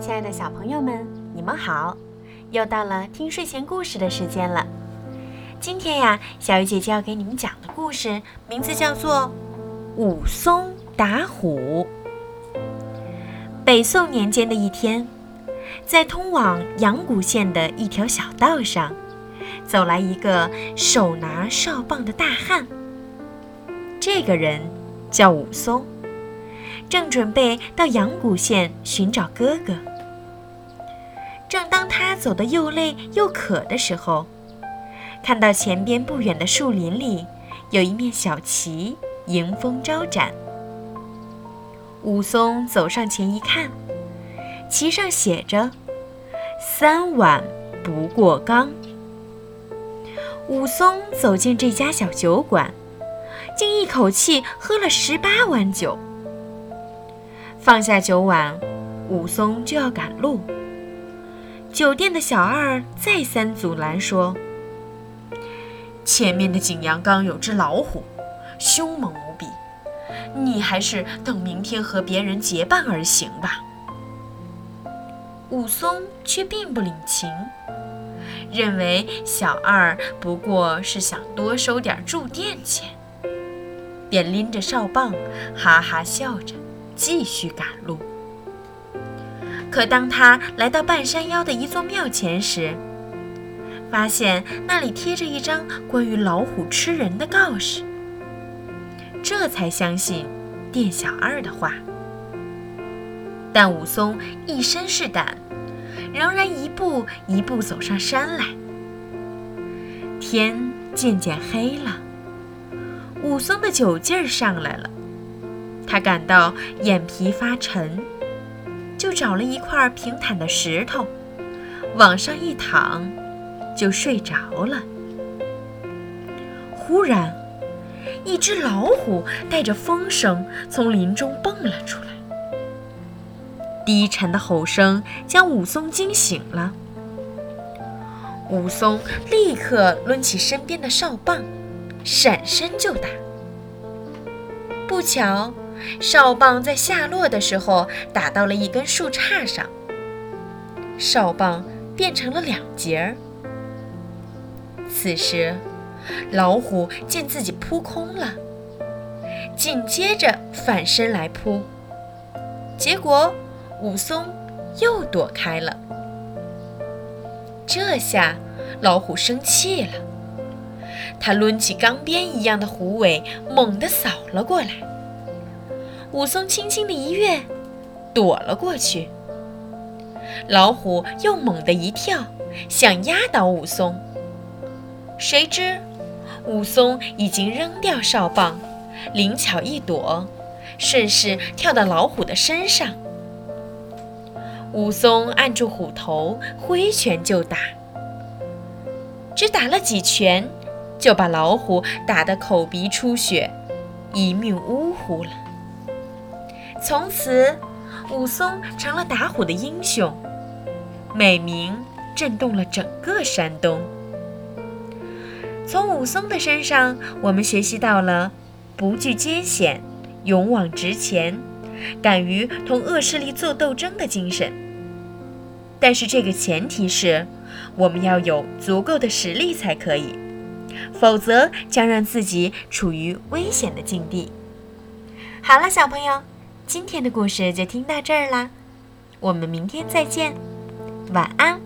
亲爱的小朋友们，你们好！又到了听睡前故事的时间了。今天呀，小鱼姐姐要给你们讲的故事名字叫做《武松打虎》。北宋年间的一天，在通往阳谷县的一条小道上，走来一个手拿哨棒的大汉。这个人叫武松，正准备到阳谷县寻找哥哥。正当他走得又累又渴的时候，看到前边不远的树林里有一面小旗迎风招展。武松走上前一看，旗上写着“三碗不过冈”。武松走进这家小酒馆，竟一口气喝了十八碗酒。放下酒碗，武松就要赶路。酒店的小二再三阻拦说：“前面的景阳冈有只老虎，凶猛无比，你还是等明天和别人结伴而行吧。”武松却并不领情，认为小二不过是想多收点住店钱，便拎着哨棒，哈哈笑着继续赶路。可当他来到半山腰的一座庙前时，发现那里贴着一张关于老虎吃人的告示，这才相信店小二的话。但武松一身是胆，仍然一步一步走上山来。天渐渐黑了，武松的酒劲儿上来了，他感到眼皮发沉。就找了一块平坦的石头，往上一躺，就睡着了。忽然，一只老虎带着风声从林中蹦了出来，低沉的吼声将武松惊醒了。武松立刻抡起身边的哨棒，闪身就打。不巧。哨棒在下落的时候打到了一根树杈上，哨棒变成了两截儿。此时，老虎见自己扑空了，紧接着反身来扑，结果武松又躲开了。这下老虎生气了，他抡起钢鞭一样的虎尾，猛地扫了过来。武松轻轻的一跃，躲了过去。老虎又猛地一跳，想压倒武松。谁知武松已经扔掉哨棒，灵巧一躲，顺势跳到老虎的身上。武松按住虎头，挥拳就打。只打了几拳，就把老虎打得口鼻出血，一命呜呼了。从此，武松成了打虎的英雄，美名震动了整个山东。从武松的身上，我们学习到了不惧艰险、勇往直前、敢于同恶势力做斗争的精神。但是，这个前提是我们要有足够的实力才可以，否则将让自己处于危险的境地。好了，小朋友。今天的故事就听到这儿啦，我们明天再见，晚安。